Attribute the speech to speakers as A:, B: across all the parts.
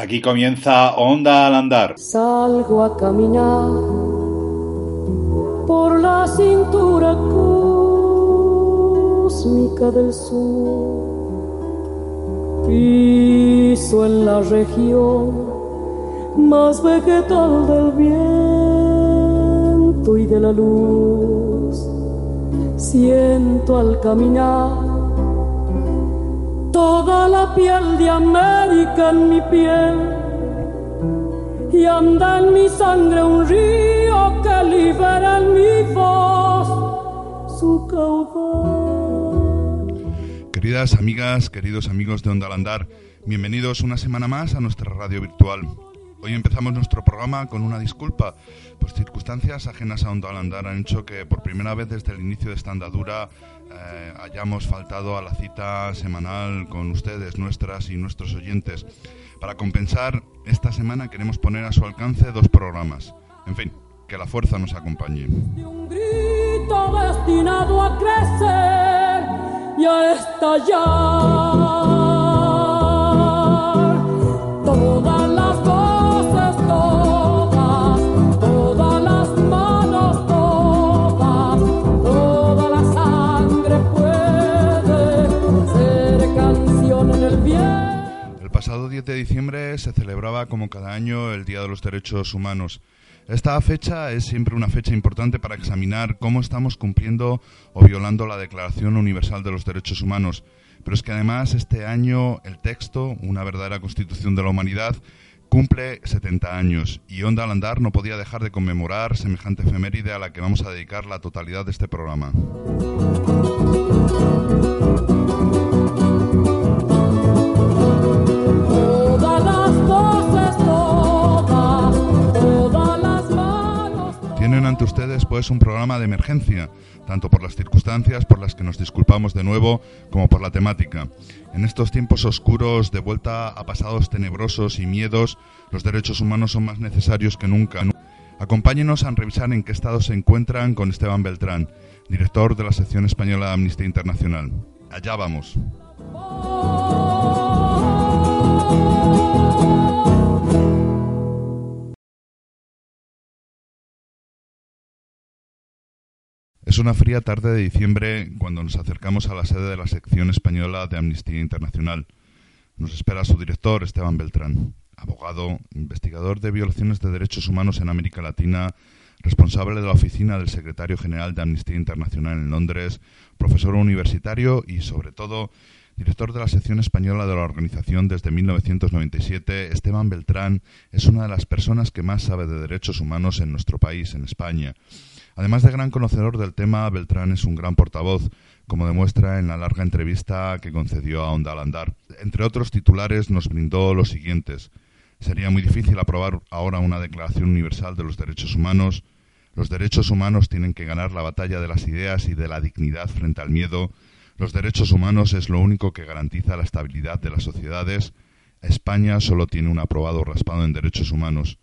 A: Aquí comienza Onda al Andar.
B: Salgo a caminar por la cintura cósmica del sur. Piso en la región más vegetal del viento y de la luz. Siento al caminar toda la piel de América en mi piel y anda en mi sangre un río que libera en mi voz su caudal.
C: Queridas amigas, queridos amigos de Onda al Andar, bienvenidos una semana más a nuestra radio virtual. Hoy empezamos nuestro programa con una disculpa, pues circunstancias ajenas a Onda al Andar han hecho que por primera vez desde el inicio de esta andadura eh, hayamos faltado a la cita semanal con ustedes, nuestras y nuestros oyentes. Para compensar, esta semana queremos poner a su alcance dos programas. En fin, que la fuerza nos acompañe.
B: Un grito destinado a crecer y a estallar.
C: se celebraba como cada año el Día de los Derechos Humanos. Esta fecha es siempre una fecha importante para examinar cómo estamos cumpliendo o violando la Declaración Universal de los Derechos Humanos. Pero es que además este año el texto, una verdadera constitución de la humanidad, cumple 70 años y Onda al Andar no podía dejar de conmemorar semejante efeméride a la que vamos a dedicar la totalidad de este programa. Ante ustedes pues un programa de emergencia, tanto por las circunstancias por las que nos disculpamos de nuevo, como por la temática. En estos tiempos oscuros, de vuelta a pasados tenebrosos y miedos, los derechos humanos son más necesarios que nunca. Acompáñenos a revisar en qué estado se encuentran con Esteban Beltrán, director de la sección española de Amnistía Internacional. Allá vamos. Es una fría tarde de diciembre cuando nos acercamos a la sede de la sección española de Amnistía Internacional. Nos espera su director, Esteban Beltrán, abogado, investigador de violaciones de derechos humanos en América Latina, responsable de la oficina del secretario general de Amnistía Internacional en Londres, profesor universitario y, sobre todo, director de la sección española de la organización desde 1997. Esteban Beltrán es una de las personas que más sabe de derechos humanos en nuestro país, en España. Además de gran conocedor del tema, Beltrán es un gran portavoz, como demuestra en la larga entrevista que concedió a Onda al Andar. Entre otros titulares nos brindó los siguientes. Sería muy difícil aprobar ahora una Declaración Universal de los Derechos Humanos. Los derechos humanos tienen que ganar la batalla de las ideas y de la dignidad frente al miedo. Los derechos humanos es lo único que garantiza la estabilidad de las sociedades. España solo tiene un aprobado raspado en derechos humanos.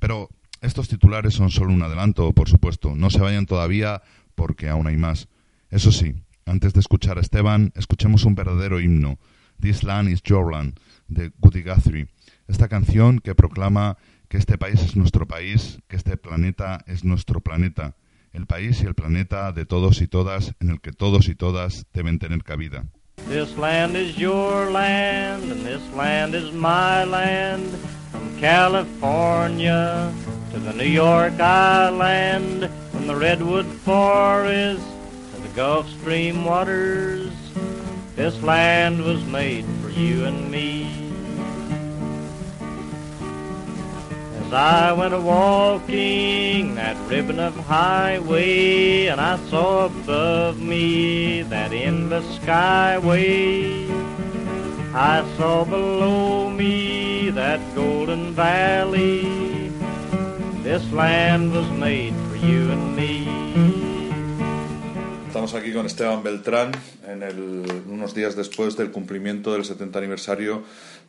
C: Pero estos titulares son solo un adelanto, por supuesto. No se vayan todavía porque aún hay más. Eso sí, antes de escuchar a Esteban, escuchemos un verdadero himno, This Land is Your Land, de Woody Guthrie. Esta canción que proclama que este país es nuestro país, que este planeta es nuestro planeta, el país y el planeta de todos y todas, en el que todos y todas deben tener cabida.
D: This land is your land, and this land is my land. From California to the New York Island, from the Redwood Forest to the Gulf Stream waters, this land was made for you and me. As I went a walking that ribbon of highway, and I saw above me that endless skyway. I saw below me that golden valley. This land was made for you and me.
C: Estamos aquí con Esteban Beltrán en el- unos días después del cumplimiento del 70 aniversario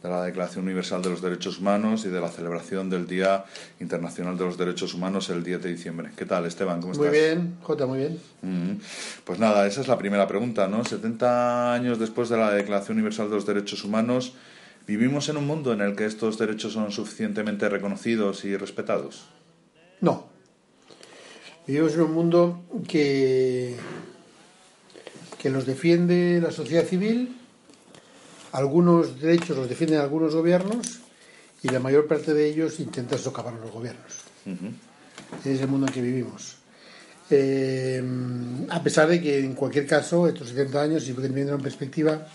C: de la Declaración Universal de los Derechos Humanos y de la celebración del Día Internacional de los Derechos Humanos el 10 de diciembre. ¿Qué tal, Esteban? ¿Cómo
E: Muy
C: estás?
E: bien, Jota, muy bien.
C: Mm, Pues nada, esa es la primera pregunta, ¿no? 70 años después de la Declaración Universal de los Derechos Humanos, ¿Vivimos en un mundo en el que estos derechos son suficientemente reconocidos y respetados?
E: No. Vivimos en un mundo que, que los defiende la sociedad civil, algunos derechos los defienden algunos gobiernos y la mayor parte de ellos intentan socavar los gobiernos. Es el mundo en que vivimos. Eh, a pesar de que en cualquier caso estos 70 años, si viendo en perspectiva,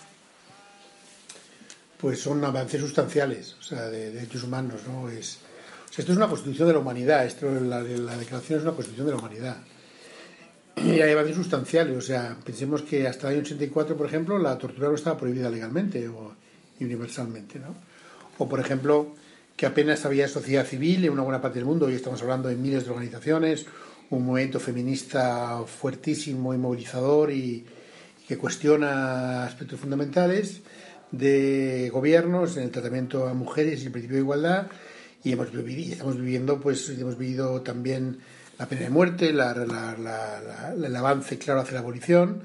E: pues son avances sustanciales, o sea, de, derechos humanos, ¿no? Es, esto es una constitución de la humanidad, esto, la, la, declaración es una constitución de la humanidad. Y hay avances sustanciales, o sea, pensemos que hasta el año 84, por ejemplo, la tortura no estaba prohibida legalmente o universalmente, ¿no? O, por ejemplo, que apenas había sociedad civil en una buena parte del mundo, hoy estamos hablando de miles de organizaciones, un movimiento feminista fuertísimo y movilizador y, que cuestiona aspectos fundamentales de gobiernos en el tratamiento a mujeres y el principio de igualdad y hemos vivido, estamos viviendo pues hemos vivido también la pena de muerte la, el avance claro hacia la abolición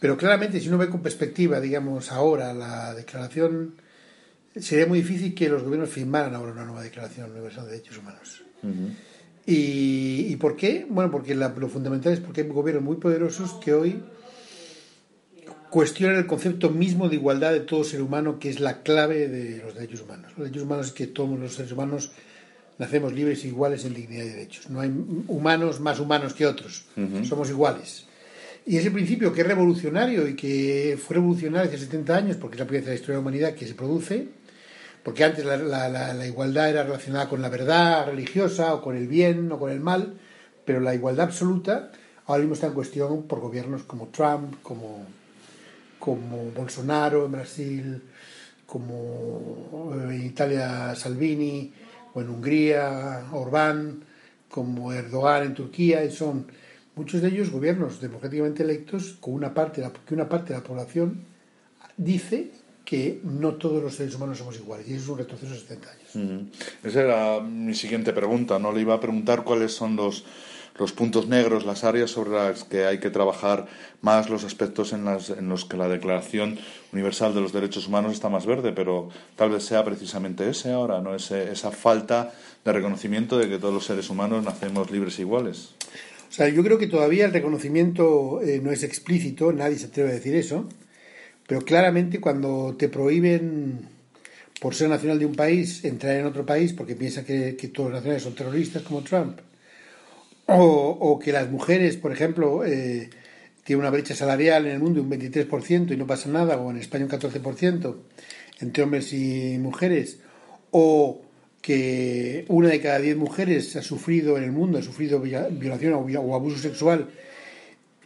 E: pero claramente si uno ve con perspectiva digamos ahora la declaración sería muy difícil que los gobiernos firmaran ahora una nueva declaración universal de derechos humanos ¿Y, ¿Y, por qué? Bueno, porque lo fundamental es porque hay gobiernos muy poderosos que hoy cuestionan el concepto mismo de igualdad de todo ser humano, que es la clave de los derechos humanos. Los derechos humanos es que todos los seres humanos nacemos libres e iguales en dignidad y derechos. No hay humanos más humanos que otros, somos iguales. Y ese principio que es revolucionario y que fue revolucionario hace 70 años, porque es la primera vez de la historia de la humanidad que se produce, porque antes la, la, igualdad era relacionada con la verdad religiosa o con el bien o con el mal, pero la igualdad absoluta ahora mismo está en cuestión por gobiernos como Trump, como, como Bolsonaro en Brasil, como en Italia Salvini, o en Hungría Orbán, como Erdogan en Turquía, y son muchos de ellos gobiernos democráticamente electos con una parte, que una parte de la población dice que no todos los seres humanos somos iguales. Y eso es un retroceso de 70 años.
C: Esa era mi siguiente pregunta. No le iba a preguntar cuáles son los, los puntos negros, las áreas sobre las que hay que trabajar más, los aspectos en, las, en los que la Declaración Universal de los Derechos Humanos está más verde, pero tal vez sea precisamente ese ahora, ¿no? Ese, esa falta de reconocimiento de que todos los seres humanos nacemos libres e iguales.
E: O sea, yo creo que todavía el reconocimiento eh, no es explícito, nadie se atreve a decir eso. Pero claramente cuando te prohíben, por ser nacional de un país, entrar en otro país porque piensa que, todos los nacionales son terroristas como Trump, o, que las mujeres, por ejemplo, eh, tienen una brecha salarial en el mundo de un 23% y no pasa nada, o en España un 14% entre hombres y mujeres, o que una de cada diez mujeres ha sufrido en el mundo, ha sufrido violación o abuso sexual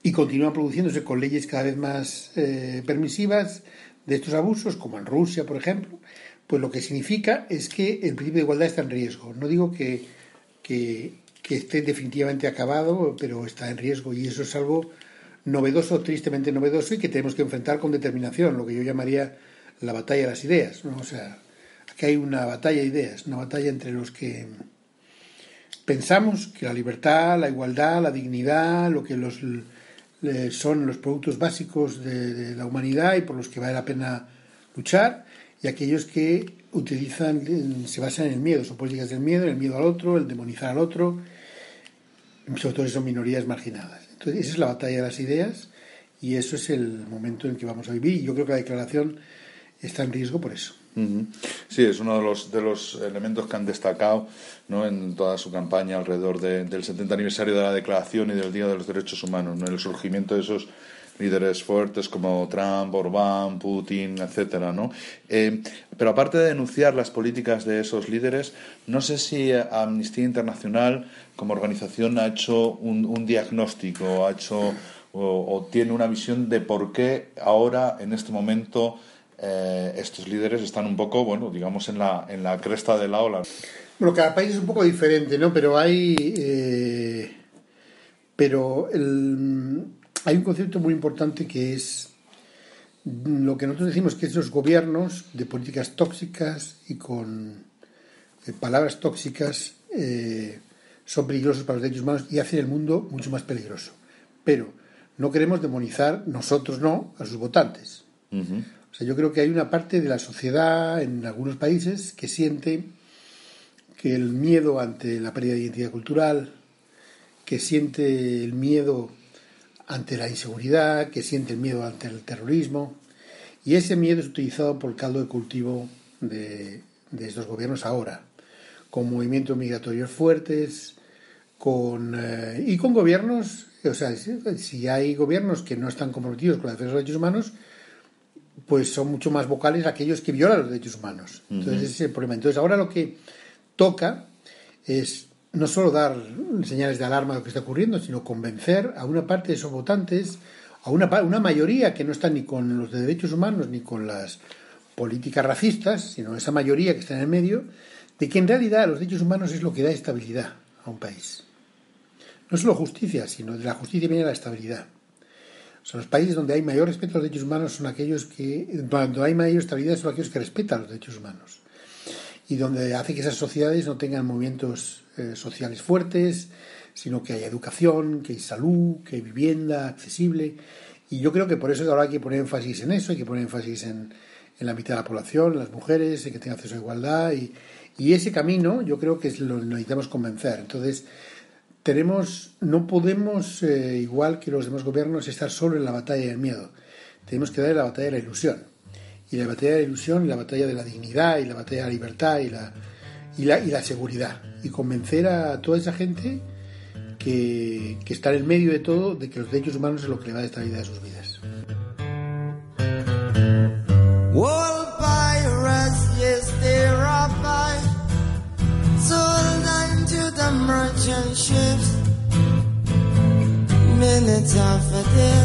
E: y continúan produciéndose con leyes cada vez más eh, permisivas de estos abusos, como en Rusia, por ejemplo, pues lo que significa es que el principio de igualdad está en riesgo. No digo que, que, esté definitivamente acabado, pero está en riesgo y eso es algo novedoso, tristemente novedoso y que tenemos que enfrentar con determinación, lo que yo llamaría la batalla de las ideas. ¿no? O sea, aquí hay una batalla de ideas, una batalla entre los que pensamos que la libertad, la igualdad, la dignidad, lo que los son los productos básicos de, la humanidad y por los que vale la pena luchar, y aquellos que utilizan, se basan en el miedo, son políticas del miedo, el miedo al otro, el demonizar al otro, sobre todo son minorías marginadas. Entonces, esa es la batalla de las ideas y eso es el momento en que vamos a vivir y yo creo que la declaración está en riesgo por eso.
C: Sí, es uno de los, de los elementos que han destacado ¿no? en toda su campaña alrededor del 70 aniversario de la Declaración y del Día de los Derechos Humanos, ¿no? el surgimiento de esos líderes fuertes como Trump, Orbán, Putin, etcétera, ¿no? Eh, pero aparte de denunciar las políticas de esos líderes, no sé si Amnistía Internacional como organización ha hecho un, diagnóstico, ha hecho o, tiene una visión de por qué ahora, en este momento, eh, estos líderes están un poco, bueno, digamos, en la, en la cresta de la ola.
E: Bueno, cada país es un poco diferente, ¿no? Pero hay. Eh, pero hay un concepto muy importante que es lo que nosotros decimos que esos gobiernos de políticas tóxicas y con eh, palabras tóxicas son peligrosos para los derechos humanos y hacen el mundo mucho más peligroso. Pero no queremos demonizar, nosotros no, a sus votantes. O sea, yo creo que hay una parte de la sociedad en algunos países que siente que el miedo ante la pérdida de identidad cultural, que siente el miedo ante la inseguridad, que siente el miedo ante el terrorismo, y ese miedo es utilizado por el caldo de cultivo de, estos gobiernos ahora, con movimientos migratorios fuertes, con, eh, y con gobiernos, o sea, si hay gobiernos que no están comprometidos con la defensa de los derechos humanos, pues son mucho más vocales aquellos que violan los derechos humanos. Entonces, ese es el problema. Entonces, ahora lo que toca es no solo dar señales de alarma de lo que está ocurriendo, sino convencer a una parte de esos votantes, a una, una mayoría que no está ni con los derechos humanos ni con las políticas racistas, sino esa mayoría que está en el medio, de que en realidad los derechos humanos es lo que da estabilidad a un país. No solo justicia, sino de la justicia viene la estabilidad. O sea, los países donde hay mayor respeto a los derechos humanos son aquellos que, cuando hay mayor estabilidad, son aquellos que respetan los derechos humanos. Y donde hace que esas sociedades no tengan movimientos eh, sociales fuertes, sino que haya educación, que hay salud, que hay vivienda accesible. Y yo creo que por eso ahora hay que poner énfasis en eso, hay que poner énfasis en, en la mitad de la población, en las mujeres, en que tengan acceso a igualdad. Y, y ese camino yo creo que es lo necesitamos convencer. Entonces, tenemos, no podemos, eh, igual que los demás gobiernos, estar solo en la batalla del miedo. Tenemos que dar la batalla de la ilusión. Y la batalla de la ilusión, y la batalla de la dignidad, y la batalla de la libertad, y la, y la, y la seguridad. Y convencer a toda esa gente que, que está en medio de todo de que los derechos humanos es lo que le va a dar estabilidad a sus vidas. Minutes of a day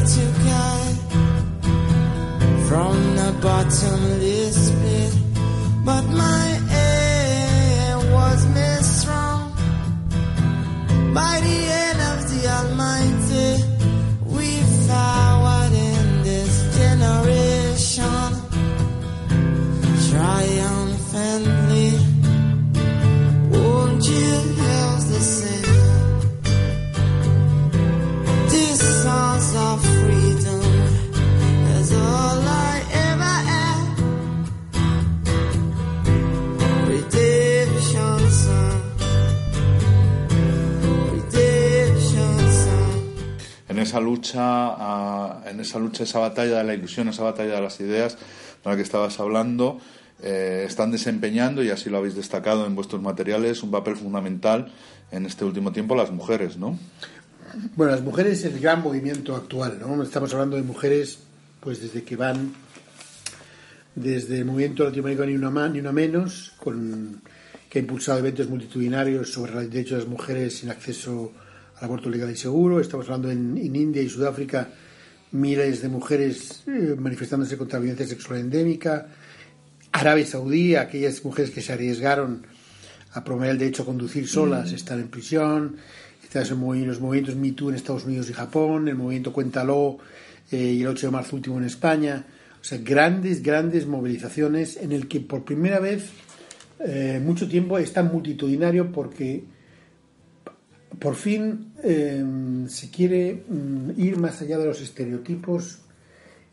E: the bottomless. But my mighty en esa lucha, esa batalla de la ilusión, esa batalla de las ideas de la que estabas hablando, eh, están desempeñando, y así lo habéis destacado en vuestros materiales, un papel fundamental en este último tiempo las mujeres, ¿no? Bueno, las mujeres es el gran movimiento actual, ¿no? Estamos hablando de mujeres, pues desde que van desde el movimiento latinoamericano ni una más ni una menos, con, que ha impulsado eventos multitudinarios sobre los derechos de las mujeres sin acceso aborto legal y seguro. Estamos hablando en, India y Sudáfrica, miles de mujeres eh, manifestándose contra la violencia sexual endémica. Arabia Saudí, aquellas mujeres que se arriesgaron a promover el derecho a conducir solas, mm. están en prisión. Están los movimientos MeToo en Estados Unidos y Japón, el movimiento Cuéntalo eh, y el 8 de marzo último en España. O sea, grandes, grandes movilizaciones en el que por primera vez eh, mucho tiempo es tan multitudinario porque por fin eh, se quiere mm, ir más allá de los estereotipos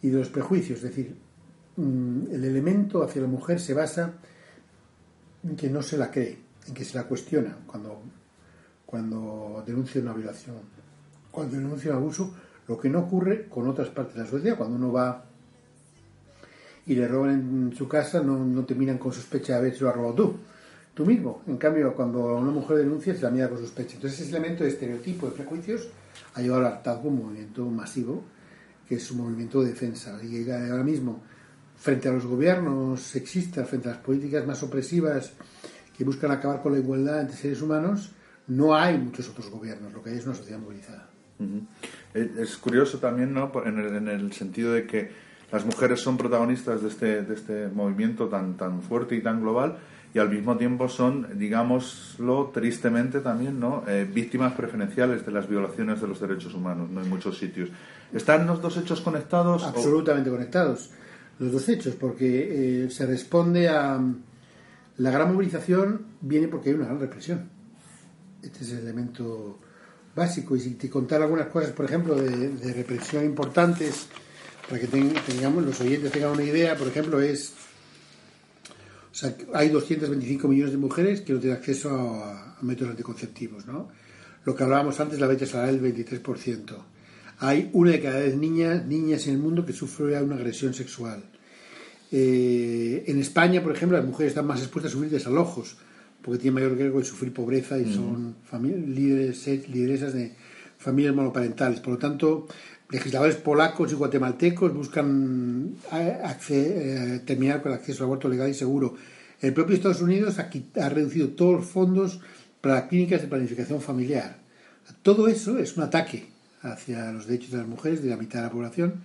E: y de los prejuicios. Es decir, mm, el elemento hacia la mujer se basa en que no se la cree, en que se la cuestiona cuando, cuando denuncia una violación, cuando denuncia un abuso, lo que no ocurre con otras partes de la sociedad. Cuando uno va y le roban en su casa, no, no te miran con sospecha ver si lo robado tú, tú mismo. En cambio, cuando una mujer denuncia, se la mira con sospecha. Entonces, ese elemento de estereotipo, de prejuicios, ha llevado al hartazgo un movimiento masivo, que es un movimiento de defensa. Y ahora mismo, frente a los gobiernos sexistas, frente a las políticas más opresivas que buscan acabar con la igualdad entre seres humanos, no hay muchos otros gobiernos, lo que hay es una sociedad movilizada. Es curioso también, ¿no? En el, en el sentido de que las mujeres son protagonistas de este, de este movimiento tan, tan fuerte y tan global y al mismo tiempo son, digámoslo tristemente también, ¿no? Eh, víctimas preferenciales de las violaciones de los derechos humanos ¿no? en muchos sitios. ¿Están los dos hechos conectados? Absolutamente conectados, los dos hechos, porque eh, se responde a... La gran movilización viene porque hay una gran represión. Este es el elemento básico. Y si te contar algunas cosas, por ejemplo, de, de represión importantes para que tengamos los oyentes tengan una idea, por ejemplo, es o sea, hay 225 millones de mujeres que no tienen acceso a, métodos anticonceptivos, ¿no? Lo que hablábamos antes, la brecha salarial del 23%. Hay una de cada vez niñas, niñas en el mundo que sufre una agresión sexual. Eh, en España, por ejemplo, las mujeres están más expuestas a sufrir desalojos, porque tienen mayor riesgo de sufrir pobreza y son líderes, lideresas de familias monoparentales. Por lo tanto, legisladores polacos y guatemaltecos buscan eh, eh, terminar con el acceso al aborto legal y seguro. El propio Estados Unidos ha, ha reducido todos los fondos para clínicas de planificación familiar. Todo eso es un ataque hacia los derechos de las mujeres de la mitad de la población.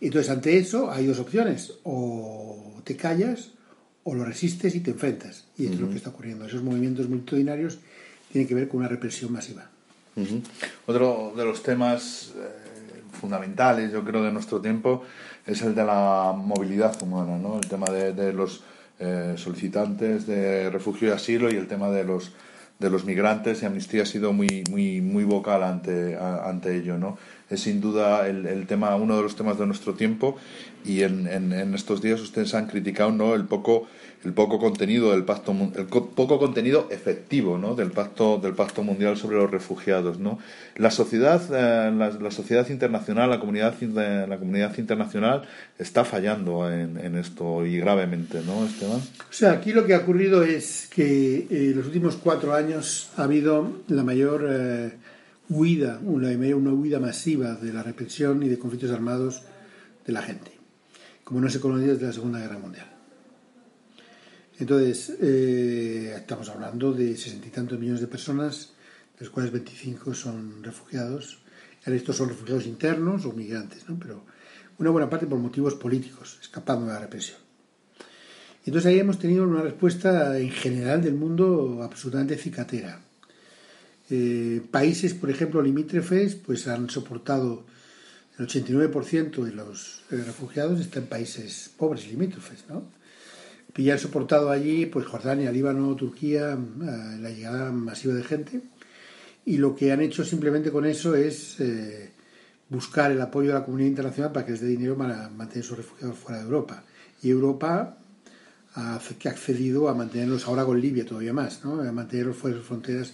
E: Entonces, ante eso hay dos opciones. O te callas o lo resistes y te enfrentas. Y es lo que está ocurriendo. Esos movimientos multitudinarios tienen que ver con una represión masiva.
C: Otro de los temas eh, fundamentales, yo creo, de nuestro tiempo es el de la movilidad humana, ¿no? El tema de, los eh, solicitantes de refugio y asilo y el tema de los de los migrantes y Amnistía ha sido muy muy muy vocal ante ante ello, ¿no? Es sin duda el, el tema uno de los temas de nuestro tiempo y en, en, en estos días ustedes han criticado no el poco el poco contenido del pacto el poco contenido efectivo ¿no? del pacto del pacto mundial sobre los refugiados ¿no? la sociedad eh, la, sociedad internacional la comunidad la comunidad internacional está fallando en, en, esto y gravemente ¿no Esteban?
E: o sea aquí lo que ha ocurrido es que en eh, los últimos cuatro años ha habido la mayor eh, huida una, una huida masiva de la represión y de conflictos armados de la gente como no se conoció desde la segunda guerra mundial entonces, eh, estamos hablando de sesenta y tantos millones de personas, de los cuales 25 son refugiados. Estos son refugiados internos o migrantes, ¿no? pero una buena parte por motivos políticos, escapando de la represión. Entonces ahí hemos tenido una respuesta en general del mundo absolutamente cicatera. Eh, países, por ejemplo, limítrofes, pues han soportado el 89% de los refugiados están en países pobres limítrofes, ¿no? y han soportado allí, pues Jordania, Líbano, Turquía, eh, la llegada masiva de gente. Y lo que han hecho simplemente con eso es eh, buscar el apoyo de la comunidad internacional para que les dé dinero para mantener sus refugiados fuera de Europa. Y Europa ha accedido a mantenerlos ahora con Libia todavía más, ¿no? a mantenerlos fuera de sus fronteras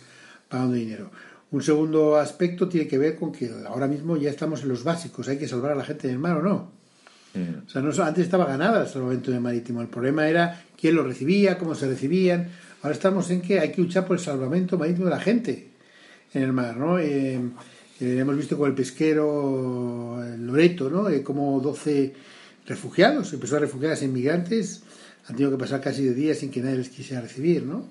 E: pagando dinero. Un segundo aspecto tiene que ver con que ahora mismo ya estamos en los básicos, hay que salvar a la gente del mar o no. O sea, no, antes estaba ganada el salvamento marítimo. El problema era quién lo recibía, cómo se recibían. Ahora estamos en que hay que luchar por el salvamento marítimo de la gente en el mar, ¿no? Eh, eh, hemos visto con el pesquero Loreto, ¿no? Eh, como 12 refugiados, empezó a inmigrantes, han tenido que pasar casi de días sin que nadie les quisiera recibir, ¿no?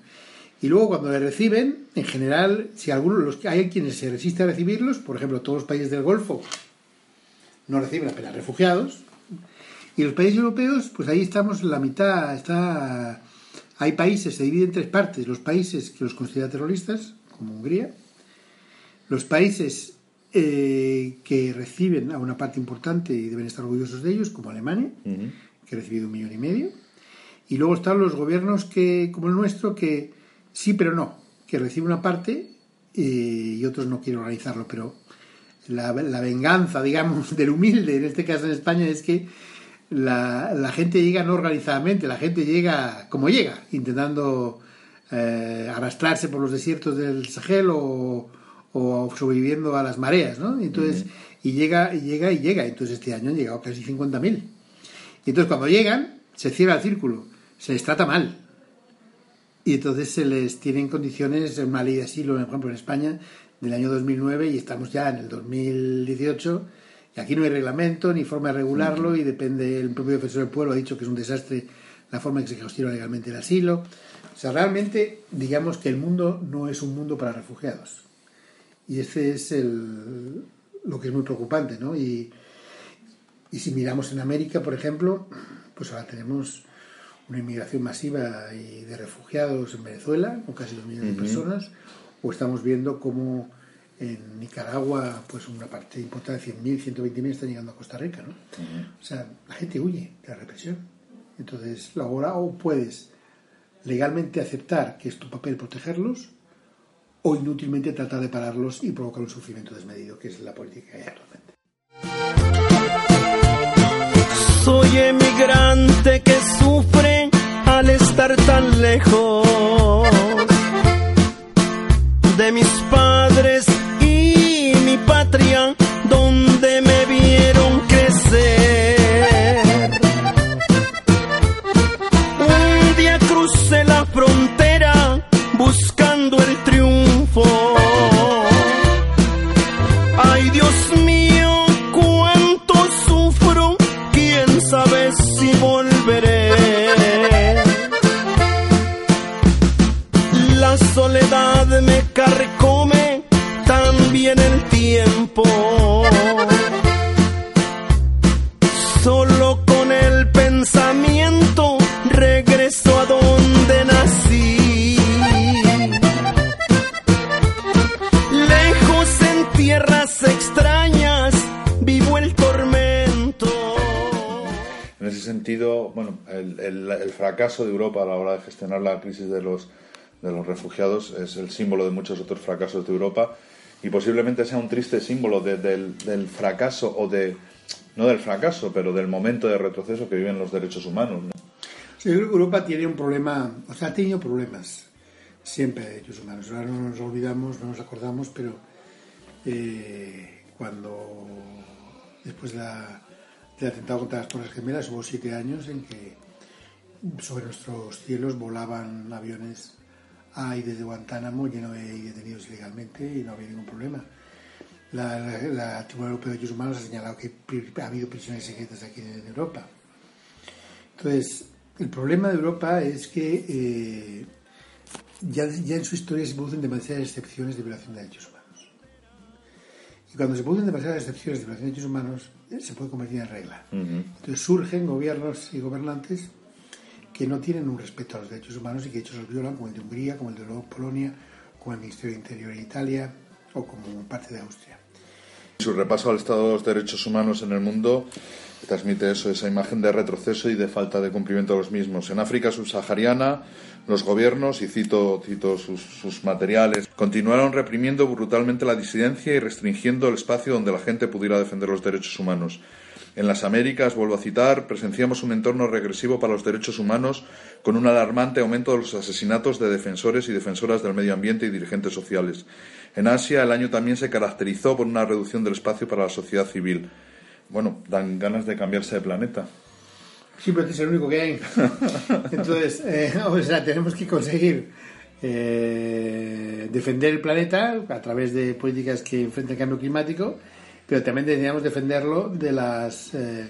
E: Y luego cuando le reciben, en general, si algunos los hay quienes se resisten a recibirlos, por ejemplo, todos los países del Golfo no reciben apenas refugiados, y los países europeos, pues ahí estamos en la mitad, está hay países, se dividen en tres partes, los países que los consideran terroristas, como Hungría, los países eh, que reciben a una parte importante y deben estar orgullosos de ellos, como Alemania, que ha recibido un millón y medio, y luego están los gobiernos que, como el nuestro, que sí pero no, que recibe una parte eh, y otros no quieren organizarlo, pero la, la venganza, digamos, del humilde, en este caso en España, es que la, gente llega no organizadamente, la gente llega como llega, intentando eh, arrastrarse por los desiertos del Sahel o, sobreviviendo a las mareas, ¿no? Entonces, y llega, y llega, y llega. Entonces este año han llegado casi 50.000. Y entonces cuando llegan, se cierra el círculo, se les trata mal. Y entonces se les tiene en condiciones, una ley de asilo, por ejemplo, en España, del año 2009, y estamos ya en el 2018, y aquí no hay reglamento ni forma de regularlo y depende, el propio defensor del pueblo ha dicho que es un desastre la forma en que se gestiona legalmente el asilo. O sea, realmente digamos que el mundo no es un mundo para refugiados. Y ese es el, lo que es muy preocupante, ¿no? Y, y si miramos en América, por ejemplo, pues ahora tenemos una inmigración masiva de refugiados en Venezuela, con casi dos millones de personas, o estamos viendo cómo en Nicaragua, pues una parte importante, 100.000, 120.000 están llegando a Costa Rica, ¿no? O sea, la gente huye de la represión. Entonces, ahora o puedes legalmente aceptar que es tu papel protegerlos, o inútilmente tratar de pararlos y provocar un sufrimiento desmedido, que es la política que hay actualmente.
F: Soy emigrante que sufre al estar tan lejos de mis padres y mi patria
C: fracaso de Europa a la hora de gestionar la crisis de los, de los refugiados es el símbolo de muchos otros fracasos de Europa y posiblemente sea un triste símbolo de- del, del fracaso o de, no del fracaso, pero del momento de retroceso que viven los derechos humanos. ¿no?
E: Sí, Europa tiene un problema, o sea, ha tenido problemas siempre de derechos humanos. Ahora no nos olvidamos, no nos acordamos, pero eh, cuando después de la- del atentado contra las Torres Gemelas hubo siete años en que sobre nuestros cielos volaban aviones a y desde Guantánamo lleno de detenidos ilegalmente y no había ningún problema. La, la, la Tribunal Europeo de Derechos Humanos ha señalado que ha habido prisiones secretas aquí en Europa. Entonces, el problema de Europa es que eh, ya, ya en su historia se producen demasiadas excepciones de violación de derechos humanos. Y cuando se producen demasiadas excepciones de violación de derechos humanos, eh, se puede convertir en regla. Entonces surgen gobiernos y gobernantes que no tienen un respeto a los derechos humanos y que de hecho los violan, como el de Hungría, como el de Polonia, como el Ministerio de Interior en Italia o como parte de Austria.
C: Su repaso al estado de los derechos humanos en el mundo transmite eso, esa imagen de retroceso y de falta de cumplimiento de los mismos. En África subsahariana, los gobiernos, y cito, cito sus materiales, continuaron reprimiendo brutalmente la disidencia y restringiendo el espacio donde la gente pudiera defender los derechos humanos. En las Américas, vuelvo a citar, presenciamos un entorno regresivo para los derechos humanos con un alarmante aumento de los asesinatos de defensores y defensoras del medio ambiente y dirigentes sociales. En Asia, el año también se caracterizó por una reducción del espacio para la sociedad civil. Bueno, dan ganas de cambiarse de planeta.
E: Sí, pero es el único que hay. Entonces, eh, o sea, tenemos que conseguir eh, defender el planeta a través de políticas que enfrenten el cambio climático, pero también deberíamos defenderlo de las eh,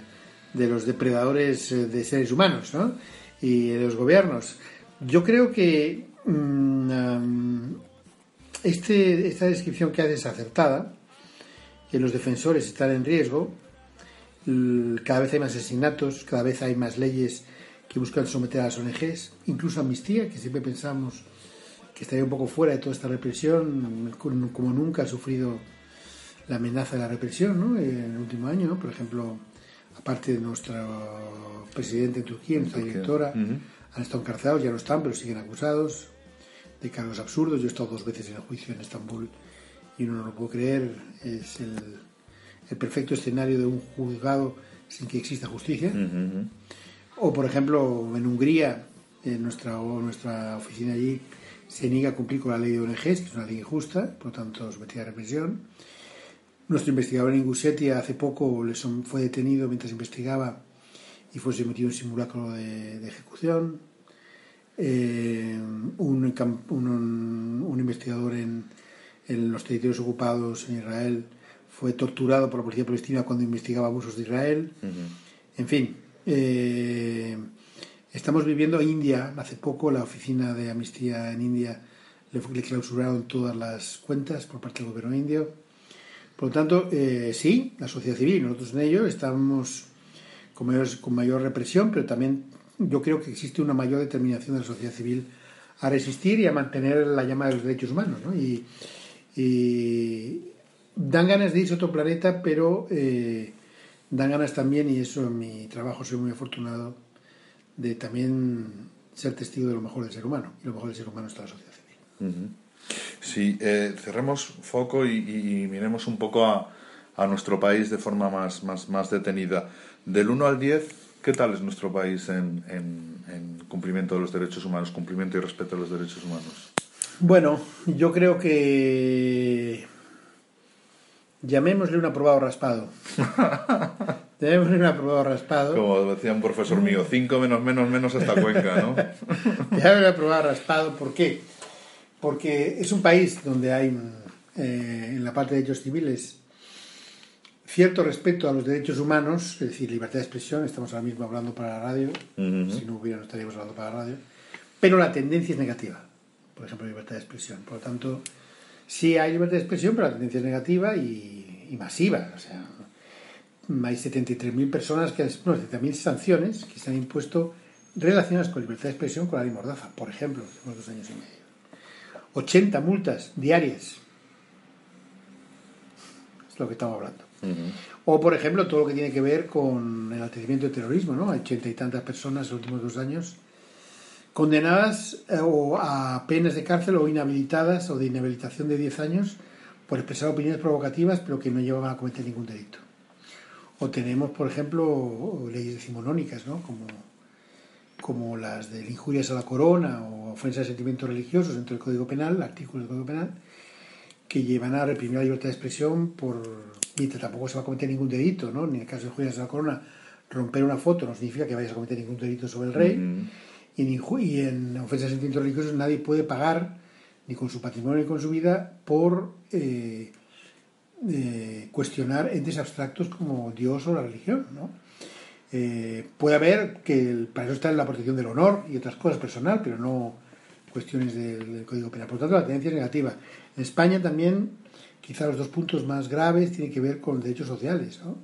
E: de los depredadores eh, de seres humanos, ¿no? Y de los gobiernos. Yo creo que mm, este, esta descripción que haces es acertada, que los defensores están en riesgo, cada vez hay más asesinatos, cada vez hay más leyes que buscan someter a las ONGs, incluso Amnistía, que siempre pensamos que estaría un poco fuera de toda esta represión, como nunca ha sufrido la amenaza de la represión ¿no? en el último año. ¿no? Por ejemplo, aparte de nuestro presidente en Turquía, nuestra directora, han estado encarcelados, ya no están, pero siguen acusados de cargos absurdos. Yo he estado dos veces en el juicio en Estambul y uno no lo puedo creer. Es el, el perfecto escenario de un juzgado sin que exista justicia. O, por ejemplo, en Hungría, en nuestra, nuestra oficina allí se niega a cumplir con la ley de ONGs, que es una ley injusta, por lo tanto, sometida a represión. Nuestro investigador en Ingusetia hace poco fue detenido mientras investigaba y fue sometido a un simulacro de, de ejecución. Eh, un, cam- un- un investigador en, en los territorios ocupados en Israel fue torturado por la policía palestina cuando investigaba abusos de Israel. En fin, eh, estamos viviendo en India. Hace poco la oficina de Amnistía en India le, le clausuraron todas las cuentas por parte del gobierno indio. Por lo tanto, eh, sí, la sociedad civil, nosotros en ello estamos con mayor, con mayor represión, pero también yo creo que existe una mayor determinación de la sociedad civil a resistir y a mantener la llama de los derechos humanos. ¿no? Y, dan ganas de irse a otro planeta, pero eh, dan ganas también, y eso en mi trabajo soy muy afortunado, de también ser testigo de lo mejor del ser humano. Y lo mejor del ser humano está la sociedad civil.
C: Sí, eh, cerremos foco y, miremos un poco a, a nuestro país de forma más, más, más detenida. Del 1 al 10, ¿Qué tal es nuestro país en, en- en cumplimiento de los derechos humanos, cumplimiento y respeto a los derechos humanos?
E: Bueno, yo creo que llamémosle un aprobado raspado. llamémosle un aprobado raspado.
C: Como decía un profesor mío, cinco menos menos menos hasta Cuenca, ¿no?
E: Llamémosle aprobado raspado. ¿Por qué? Porque es un país donde hay, eh, en la parte de derechos civiles, cierto respeto a los derechos humanos, es decir, libertad de expresión, estamos ahora mismo hablando para la radio, si no hubiera no estaríamos hablando para la radio, pero la tendencia es negativa, por ejemplo, libertad de expresión. Por lo tanto, sí hay libertad de expresión, pero la tendencia es negativa y, y masiva. O sea, hay 73.000 personas, que, no, 70.000 sanciones que se han impuesto relacionadas con libertad de expresión con la ley Mordaza, por ejemplo, en los dos años y medio. 80 multas diarias. Es lo que estamos hablando. O, por ejemplo, todo lo que tiene que ver con el atendimiento de terrorismo, ¿no? Hay ochenta y tantas personas en los últimos dos años condenadas eh, o a penas de cárcel o inhabilitadas o de inhabilitación de 10 años por expresar opiniones provocativas pero que no llevaban a cometer ningún delito. O tenemos, por ejemplo, leyes decimonónicas, ¿no? Como, como las de injurias a la corona o ofensas de sentimientos religiosos dentro del Código Penal, artículos del Código Penal, que llevan a reprimir la libertad de expresión por mientras tampoco se va a cometer ningún delito, ¿no? Ni en el caso de injurias a la corona, romper una foto no significa que vayas a cometer ningún delito sobre el rey. Y en, y en ofensas de sentimientos religiosos nadie puede pagar, ni con su patrimonio ni con su vida, por eh, eh, cuestionar entes abstractos como Dios o la religión. ¿no? Eh, puede haber que el- para eso está la protección del honor y otras cosas personal, pero no cuestiones del, del Código Penal. Por lo tanto, la tendencia es negativa. En España también, quizá los dos puntos más graves tienen que ver con derechos sociales. ¿no?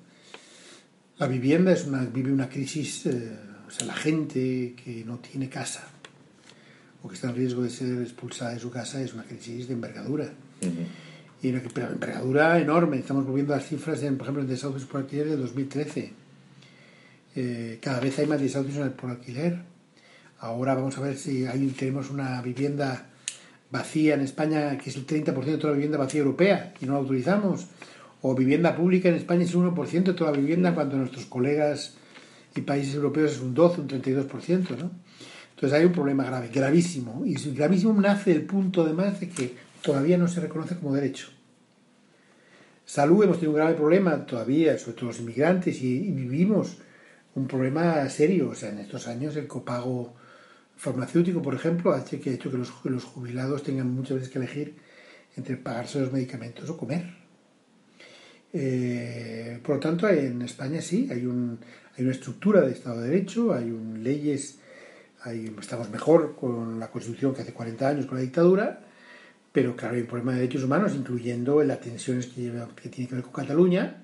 E: La vivienda es una, vive una crisis, eh, o sea, la gente que no tiene casa o que está en riesgo de ser expulsada de su casa es una crisis de envergadura. Y una pero envergadura enorme. Estamos volviendo a las cifras, en, por ejemplo, en desahucios por alquiler de 2013. Eh, cada vez hay más desahucios por alquiler. Ahora vamos a ver si hay, tenemos una vivienda vacía en España, que es el 30% de toda la vivienda vacía europea, y no la autorizamos. O vivienda pública en España es el 1% de toda la vivienda, cuando nuestros colegas y países europeos es un 12, un 32%, ¿no? Entonces hay un problema grave, gravísimo. Y gravísimo nace del punto, además, de que todavía no se reconoce como derecho. Salud, hemos tenido un grave problema todavía, sobre todo los inmigrantes, y, y vivimos un problema serio. O sea, en estos años el copago farmacéutico, por ejemplo, ha hecho que, hecho que los, los jubilados tengan muchas veces que elegir entre pagarse los medicamentos o comer. Eh, por lo tanto, en España sí, hay, un, hay una estructura de Estado de Derecho, hay leyes, estamos mejor con la Constitución que hace 40 años con la dictadura, pero claro, hay un problema de derechos humanos, incluyendo las tensiones que, lleva, que tiene que ver con Cataluña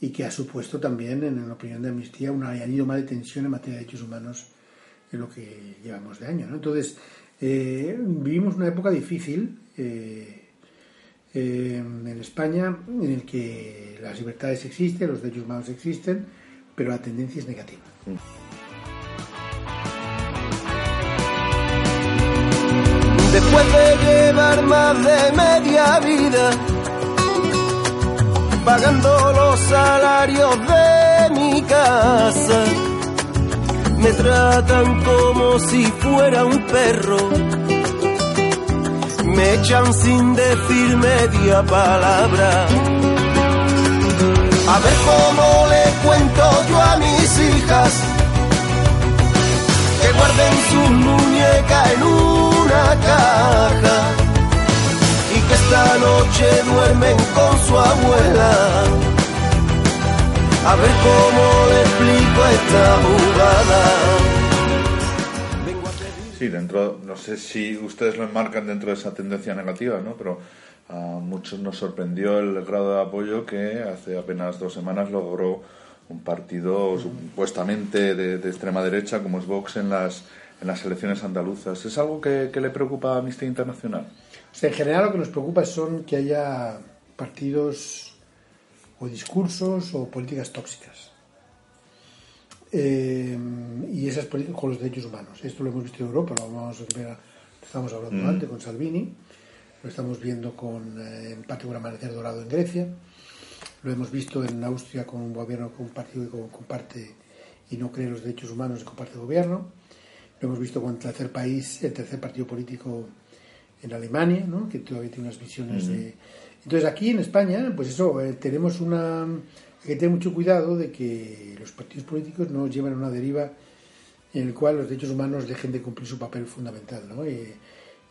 E: y que ha supuesto también, en la opinión de Amnistía, un añadido más de tensión en materia de derechos humanos en lo que llevamos de año. Entonces, eh, vivimos una época difícil eh, eh, en España en el que las libertades existen, los derechos humanos existen, pero la tendencia es negativa.
F: Después de llevar más de media vida pagando los salarios de mi casa, me tratan como si fuera un perro. Me echan sin decir media palabra. A ver cómo le cuento yo a mis hijas que guarden su muñeca en una caja y que esta noche duermen con su abuela. A ver cómo le explico esta jugada.
C: Sí, dentro, no sé si ustedes lo enmarcan dentro de esa tendencia negativa, ¿no? Pero a muchos nos sorprendió el grado de apoyo que hace apenas dos semanas logró un partido supuestamente de, de extrema derecha como es Vox en las, en las elecciones andaluzas. ¿Es algo que, que le preocupa a Amnistía Internacional?
E: O sea, en general lo que nos preocupa son que haya partidos o discursos o políticas tóxicas. Eh, y esas políticas con los derechos humanos. Esto lo hemos visto en Europa, lo vamos a ver, estamos hablando antes con Salvini, lo estamos viendo con, eh, en parte con Amanecer Dorado en Grecia, lo hemos visto en Austria con un gobierno con un partido que co- comparte y no cree los derechos humanos que comparte el gobierno. Lo hemos visto con el tercer país, el tercer partido político en Alemania, ¿no? que todavía tiene unas visiones de... Entonces aquí en España, pues eso, eh, tenemos una... Hay que tener mucho cuidado de que los partidos políticos no lleven una deriva en el cual los derechos humanos dejen de cumplir su papel fundamental, ¿no? Y,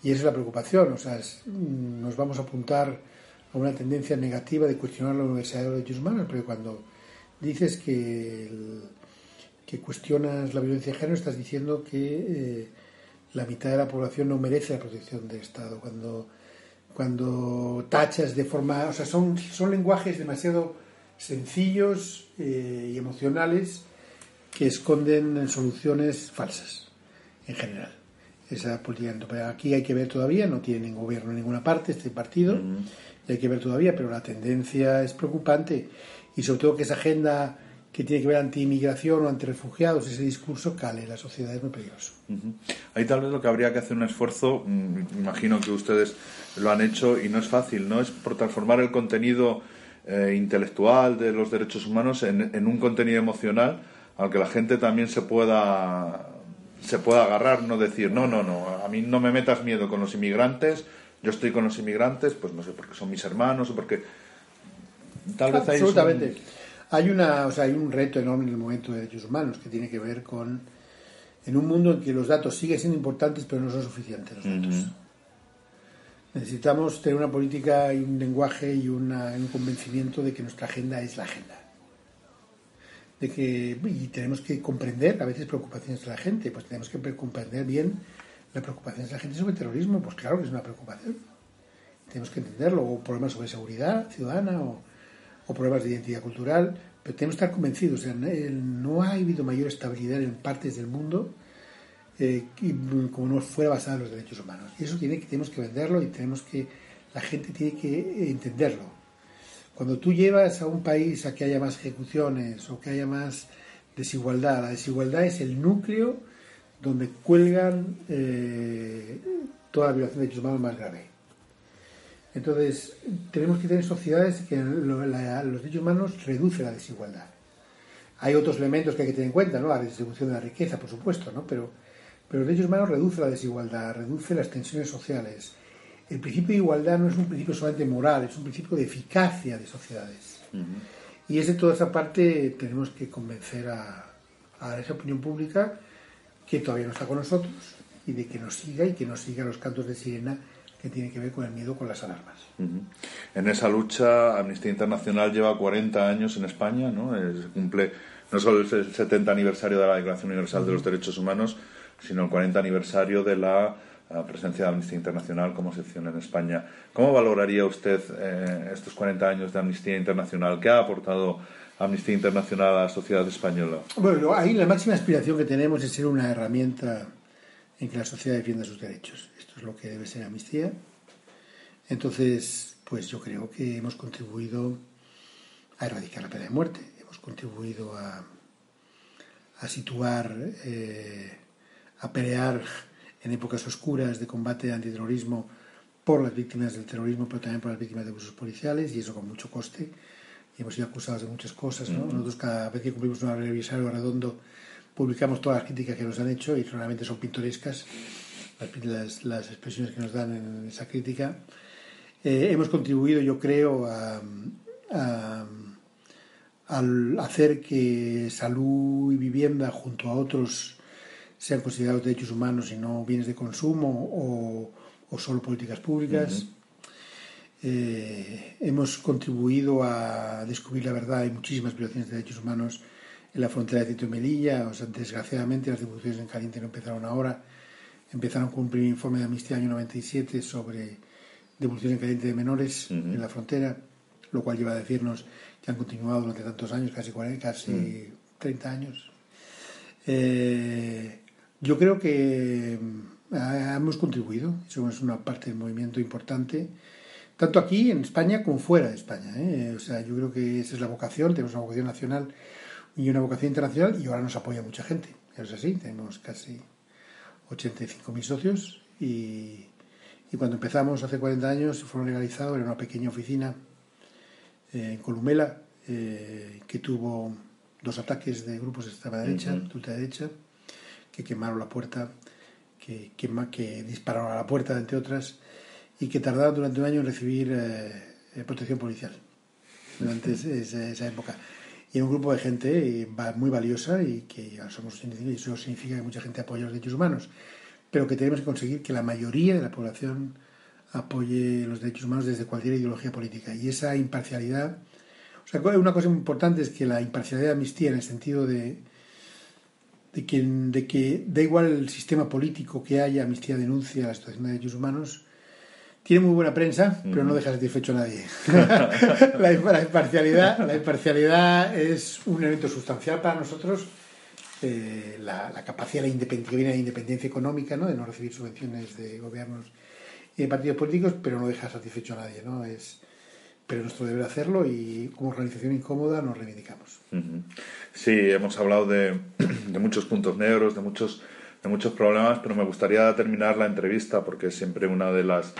E: y esa es la preocupación, o sea, es- nos vamos a apuntar a una tendencia negativa de cuestionar la universalidad de los derechos humanos, pero cuando dices que, que cuestionas la violencia de género, estás diciendo que eh, la mitad de la población no merece la protección del Estado. Cuando, cuando tachas de forma. O sea, son, son lenguajes demasiado sencillos eh, y emocionales que esconden soluciones falsas, en general. Esa política. Pero aquí hay que ver todavía, no tiene ningún gobierno en ninguna parte este partido, y hay que ver todavía, pero la tendencia es preocupante. Y sobre todo que esa agenda que tiene que ver anti-inmigración o anti-refugiados, ese discurso cale la sociedad es muy peligroso.
C: Ujú. Ahí tal vez lo que habría que hacer un esfuerzo, mm, imagino que ustedes lo han hecho y no es fácil, ¿no? Es por transformar el contenido eh, intelectual de los derechos humanos en, en un contenido emocional al que la gente también se pueda se pueda agarrar, no decir, no, no, no, a mí no me metas miedo con los inmigrantes, yo estoy con los inmigrantes, pues no sé, porque son mis hermanos o porque tal vez hay
E: Absolutamente. Hay, una, o sea, hay un reto enorme en el momento de derechos humanos que tiene que ver con en un mundo en que los datos siguen siendo importantes pero no son suficientes los datos. Necesitamos tener una política y un lenguaje y una- un convencimiento de que nuestra agenda es la agenda. De que, y tenemos que comprender a veces preocupaciones de la gente, pues tenemos que pre- comprender bien la preocupación de la gente sobre terrorismo, pues claro que es una preocupación. Tenemos que entenderlo, o problemas sobre seguridad ciudadana, o, o problemas de identidad cultural, pero tenemos que estar convencidos. o sea, no- eh, ha habido mayor estabilidad en partes del mundo eh, como no fuera basada en los derechos humanos. Y eso tiene que, tenemos que venderlo y tenemos que, la gente tiene que eh, entenderlo. Cuando tú llevas a un país a que haya más ejecuciones o que haya más desigualdad, la desigualdad es el núcleo donde cuelgan toda la violación de derechos humanos más grave. Entonces, tenemos que tener sociedades que lo- la- los derechos humanos reducen la desigualdad. Hay otros elementos que hay que tener en cuenta, ¿no? La redistribución de la riqueza, por supuesto, ¿no? Pero, pero los derechos humanos reduce la desigualdad, reduce las tensiones sociales. El principio de igualdad no es un principio solamente moral, es un principio de eficacia de sociedades. Y es de toda esa parte tenemos que convencer a, a esa opinión pública que todavía no está con nosotros y de que nos siga y que nos siga los cantos de sirena que tienen que ver con el miedo con las alarmas.
C: Ujú. En esa lucha, Amnistía Internacional lleva 40 años en España, ¿no? Eh, Se cumple no solo el 70 aniversario de la Declaración Universal de los Derechos Humanos, sino el 40 aniversario de la eh, presencia de Amnistía Internacional como sección en España. ¿Cómo valoraría usted eh, estos 40 años de Amnistía Internacional? ¿Qué ha aportado Amnistía Internacional a la sociedad española?
E: Bueno, ahí la máxima aspiración que tenemos es ser una herramienta en que la sociedad defienda sus derechos. Esto es lo que debe ser amnistía. Entonces, pues yo creo que hemos contribuido a erradicar la pena de muerte, hemos contribuido a, a situar, eh, a pelear en épocas oscuras de combate antiterrorismo por las víctimas del terrorismo, pero también por las víctimas de abusos policiales, y eso con mucho coste. Y hemos sido acusados de muchas cosas. ¿no? Nosotros cada vez que cumplimos un aniversario redondo publicamos todas las críticas que nos han hecho y realmente son pintorescas las, expresiones que nos dan en esa crítica. Eh, hemos contribuido, yo creo, a, a- al hacer que salud y vivienda junto a otros sean considerados derechos humanos y no bienes de consumo o, o solo políticas públicas. Eh, hemos contribuido a descubrir la verdad. Hay muchísimas violaciones de derechos humanos en la frontera de Tito y Melilla. O sea, desgraciadamente, las devoluciones en caliente no empezaron ahora. Empezaron con un primer informe de Amnistía año 97 sobre devolución en caliente de menores en la frontera, lo cual lleva a decirnos que han continuado durante tantos años, casi 40, casi 30 años. Eh, yo creo que mm, hemos contribuido, somos una parte del movimiento importante, tanto aquí en España como fuera de España. ¿eh? O sea, yo creo que esa es la vocación, tenemos una vocación nacional y una vocación internacional y ahora nos apoya mucha gente. Es así, tenemos casi 85.000 socios y, y cuando empezamos hace 40 años fueron legalizados, era una pequeña oficina eh, en Columela eh, que tuvo dos ataques de grupos de extrema derecha, de ultraderecha, que quemaron la puerta, que, que dispararon a la puerta, entre otras, y que tardaron durante un año en recibir eh, protección policial durante esa, esa época y un grupo de gente eh, muy valiosa y que somos eso significa que mucha gente apoya los derechos humanos, pero que tenemos que conseguir que la mayoría de la población apoye los derechos humanos desde cualquier ideología política. Y esa imparcialidad, o sea, una cosa importante es que la imparcialidad de amnistía en el sentido de de que, de que da igual el sistema político que haya, Amnistía denuncia la situación de derechos humanos, tiene muy buena prensa, pero no deja satisfecho a nadie. la, imparcialidad, la imparcialidad es un elemento sustancial para nosotros. Eh, la, capacidad la independencia, que viene de la independencia económica, ¿no? de no recibir subvenciones de gobiernos y de partidos políticos, pero no deja satisfecho a nadie. ¿no? Es, pero nuestro deber hacerlo y como organización incómoda nos reivindicamos.
C: Sí, hemos hablado de, de muchos puntos negros, de muchos, de muchos problemas, pero me gustaría terminar la entrevista porque es siempre una de las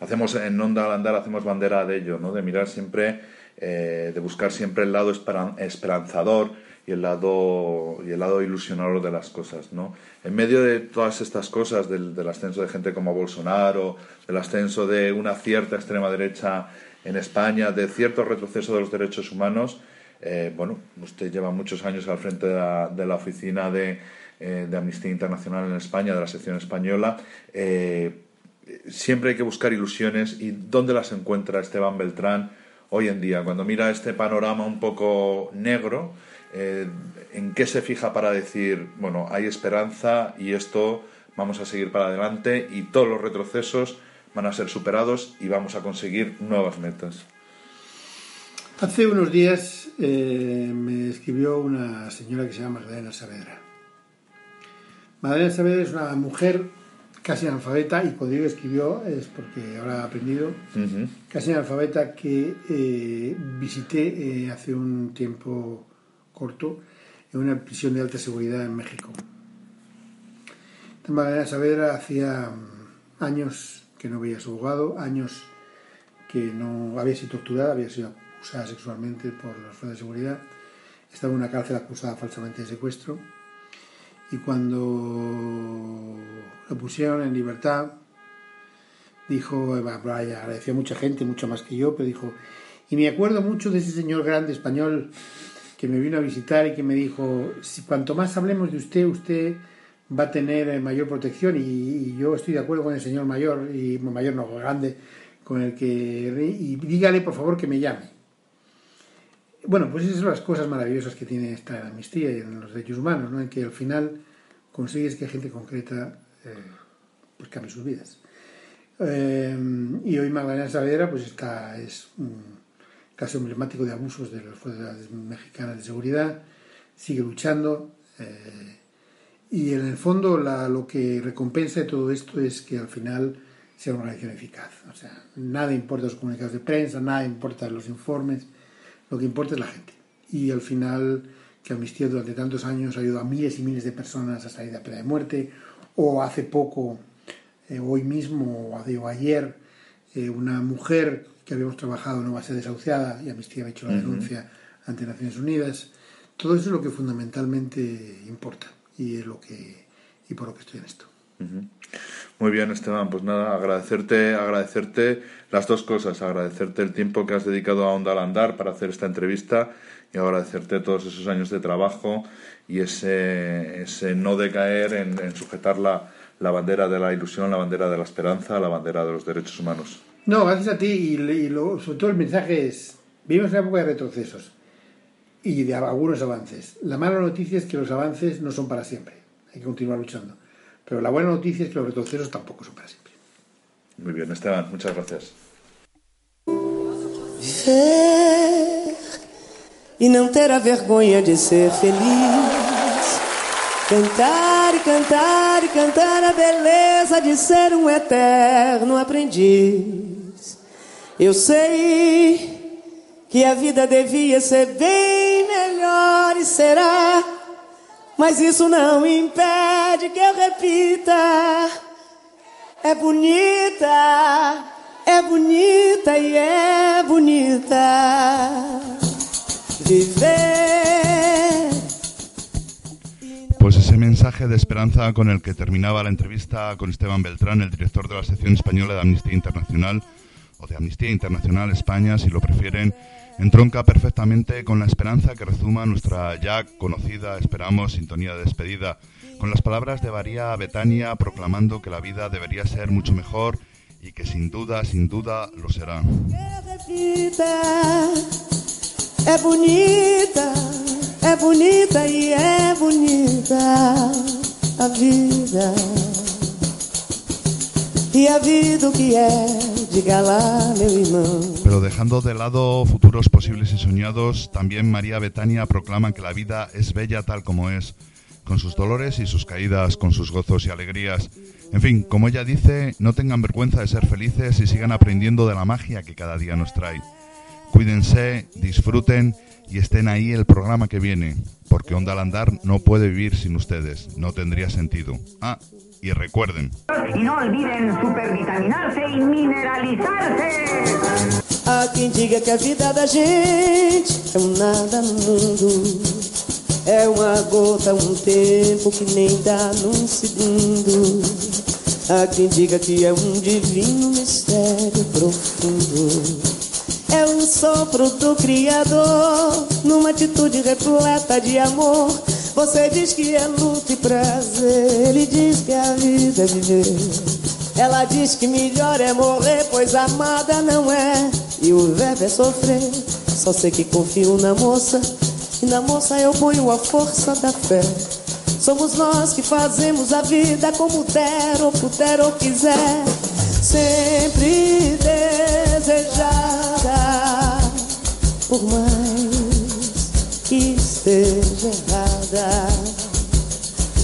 C: hacemos en Onda al Andar, hacemos bandera de ello, ¿no? de mirar siempre, eh, de buscar siempre el lado esperanzador y el lado, y el lado ilusionador de las cosas. ¿no? En medio de todas estas cosas, del, ascenso de gente como Bolsonaro, del ascenso de una cierta extrema derecha en España, de cierto retroceso de los derechos humanos, eh, bueno, usted lleva muchos años al frente de la, oficina de, eh, de, Amnistía Internacional en España, de la sección española siempre hay que buscar ilusiones y dónde las encuentra Esteban Beltrán hoy en día. Cuando mira este panorama un poco negro, eh, ¿en qué se fija para decir, bueno, hay esperanza y esto vamos a seguir para adelante y todos los retrocesos van a ser superados y vamos a conseguir nuevas metas?
E: Hace unos días eh, me escribió una señora que se llama Magdalena Saavedra. Magdalena Saavedra es una mujer casi analfabeta, y cuando digo escribió es porque ahora ha aprendido, casi analfabeta que eh, visité eh, hace un tiempo corto en una prisión de alta seguridad en México. De manera Saavedra hacía años que no veía a su abogado, años que no había sido torturada, había sido acusada sexualmente por las fuerzas de seguridad, estaba en una cárcel acusada falsamente de secuestro y cuando lo pusieron en libertad, dijo, agradeció a mucha gente, mucho más que yo, pero dijo, y me acuerdo mucho de ese señor grande español que me vino a visitar y que me dijo, si cuanto más hablemos de usted, usted va a tener eh, mayor protección y, yo estoy de acuerdo con el señor mayor, y mayor no, grande, con el que, y dígale por favor que me llame. Bueno, pues esas son las cosas maravillosas que tiene esta amnistía y en los derechos humanos, ¿no? en que al final consigues que gente concreta eh, pues cambie sus vidas. Eh, y hoy Magdalena Saavedra pues está, es un caso emblemático de abusos de las fuerzas mexicanas de seguridad, sigue luchando eh, y en el fondo lo que recompensa de todo esto es que al final sea una organización eficaz. O sea, nada importa los comunicados de prensa, nada importa los informes, lo que importa es la gente. Y al final, que Amnistía durante tantos años ha ayudado a miles y miles de personas a salir de la pena de muerte, o hace poco, eh, hoy mismo, o ayer, eh, una mujer que habíamos trabajado no va a ser desahuciada y Amnistía ha hecho la denuncia ante Naciones Unidas. Todo eso es lo que fundamentalmente importa y es lo que y por lo que estoy en esto.
C: Muy bien, Esteban. Pues nada, agradecerte, agradecerte las dos cosas. Agradecerte el tiempo que has dedicado a Onda al Andar para hacer esta entrevista y agradecerte todos esos años de trabajo y ese, ese no decaer en, sujetar la, la, bandera de la ilusión, la bandera de la esperanza, la bandera de los derechos humanos.
E: No, gracias a ti y, sobre todo el mensaje es, vivimos una época de retrocesos y de algunos avances. La mala noticia es que los avances no son para siempre, hay que continuar luchando. Pero la buena noticia es que los retrocesos tampoco son para siempre.
C: Muy bien, Esteban, muchas gracias.
G: Viver e não ter a vergonha de ser feliz. Cantar e cantar e cantar a beleza de ser um eterno aprendiz. Eu sei que a vida devia ser bem melhor e será mas isso não impede que eu repita. É bonita, é bonita e é bonita. Viver
C: mensaje de esperanza con el que terminaba la entrevista con Esteban Beltrán, el director de la sección española de Amnistía Internacional, o de Amnistía Internacional España, si lo prefieren, entronca perfectamente con la esperanza que rezuma nuestra ya conocida, esperamos, sintonía de despedida, con las palabras de María Betania proclamando que la vida debería ser mucho mejor y que sin duda, sin duda lo será.
G: Es bonita, es bonita y es bonita a vida. Y a vida que es,
C: Pero dejando de lado futuros posibles y soñados, también María Betania proclama que la vida es bella tal como es, con sus dolores y sus caídas, con sus gozos y alegrías. En fin, como ella dice, no tengan vergüenza de ser felices y sigan aprendiendo de la magia que cada día nos trae. Cuídense, disfruten y estén ahí el programa que viene, porque Onda al Andar no puede vivir sin ustedes, no tendría sentido. Ah, y recuerden,
H: Y no olviden supervitaminarse y mineralizarse.
G: Há quem diga que a vida da gente é um nada no mundo. É uma gota, um tempo que nem dá num segundo. Há quem diga que é um divino mistério profundo. É um sopro do Criador, numa atitude repleta de amor. Você diz que é luta e prazer, ele diz que a vida é viver. Ela diz que melhor é morrer, pois amada não é. E o verbo é sofrer. Só sei que confio na moça, e na moça eu ponho a força da fé. Somos nós que fazemos a vida como der ou puder ou quiser. Sempre desejada, por mais que esteja errada.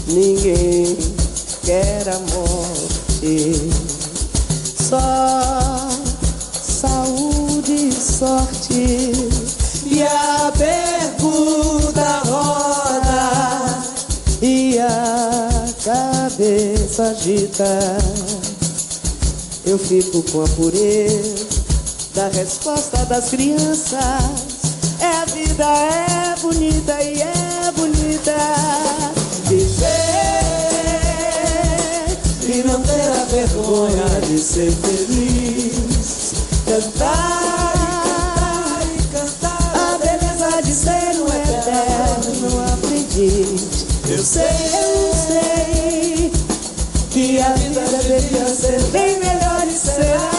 G: Ninguém quer a morte, só saúde e sorte. E a pergunta roda e a cabeça agita. Eu fico com a pureza da resposta das crianças. É a vida, é bonita e é vida. Viver e não ter a vergonha de ser feliz. Cantar e cantar e cantar. a beleza de ser um eterno aprendiz. Eu sei, eu sei que a vida deveria ser bem melhor e será.